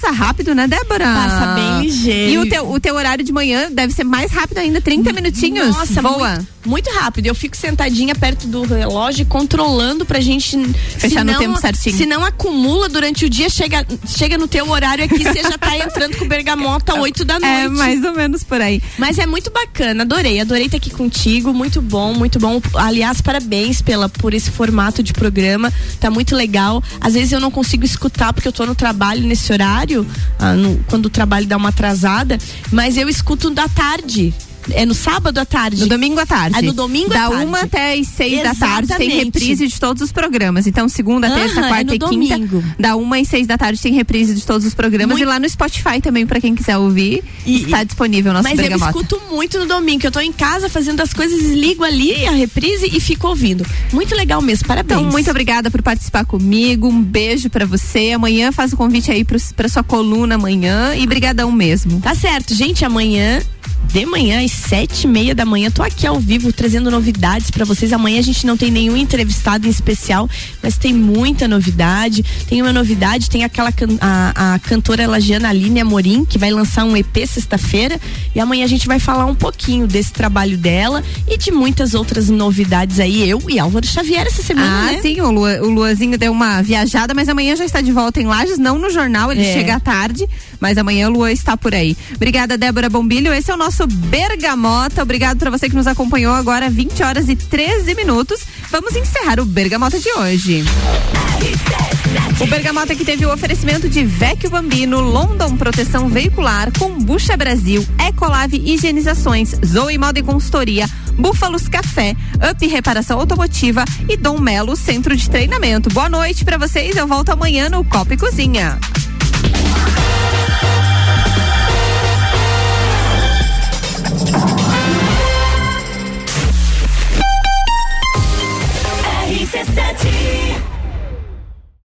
Passa rápido, né, Débora? Passa bem ligeiro. E o teu, o teu horário de manhã deve ser mais rápido ainda, 30 minutinhos. Nossa, Boa. Muito, muito rápido. Eu fico sentadinha perto do relógio, controlando pra gente Fechar no senão- tempo certinho. Se não acumula durante o dia, chega, chega no teu horário aqui, você já tá entrando com o bergamota às 8 da noite. É, mais ou menos por aí. Mas é muito bacana, adorei, adorei estar aqui contigo, muito bom, muito bom. Aliás, parabéns pela por esse formato de programa, tá muito legal. Às vezes eu não consigo escutar porque eu tô no trabalho nesse horário, ah, no- quando o trabalho dá uma atrasada, mas eu escuto da tarde. É no sábado à tarde. No domingo à tarde. É no domingo da à tarde. uma até as seis da tarde tem Exatamente. reprise de todos os programas. Então, segunda, terça, é quarta no e quinta. domingo. Da uma às seis da tarde tem reprise de todos os programas. Muito- E lá no Spotify também, pra quem quiser ouvir, E- está disponível o nosso Mas eu Bergamota. escuto muito no domingo, que eu tô em casa fazendo as coisas, ligo ali a reprise e fico ouvindo. Muito legal mesmo, parabéns. Então, muito obrigada por participar comigo. Um beijo pra você. Amanhã faz o convite aí pro, pra sua coluna amanhã. E brigadão mesmo. Tá certo, gente. Amanhã, de manhã, às sete e meia da manhã, tô aqui ao vivo trazendo novidades pra vocês. Amanhã a gente não tem nenhum entrevistado em especial, mas tem muita novidade. Tem uma novidade, tem aquela can- a, a cantora Lagiana Aline Amorim, que vai lançar um EP sexta-feira. E amanhã a gente vai falar um pouquinho desse trabalho dela e de muitas outras novidades aí. Eu e Álvaro Xavier essa semana, Ah, né? sim, o, Lua, o Luazinho deu uma viajada, mas amanhã já está de volta em Lages, não no jornal, ele É. chega tarde, mas amanhã o Lua está por aí. Obrigada, Débora Bombilho. Esse é o nosso Bergamota. Obrigado para você que nos acompanhou agora, 20 horas e 13 minutos. Vamos encerrar o Bergamota de hoje. O Bergamota que teve o oferecimento de Vecchio Bambino, London Proteção Veicular, Combucha Brasil, Ecolave Higienizações, Zoe Moda e Consultoria, Búfalos Café, Up Reparação Automotiva e Dom Melo Centro de Treinamento. Boa noite pra vocês, eu volto amanhã no Copa e Cozinha.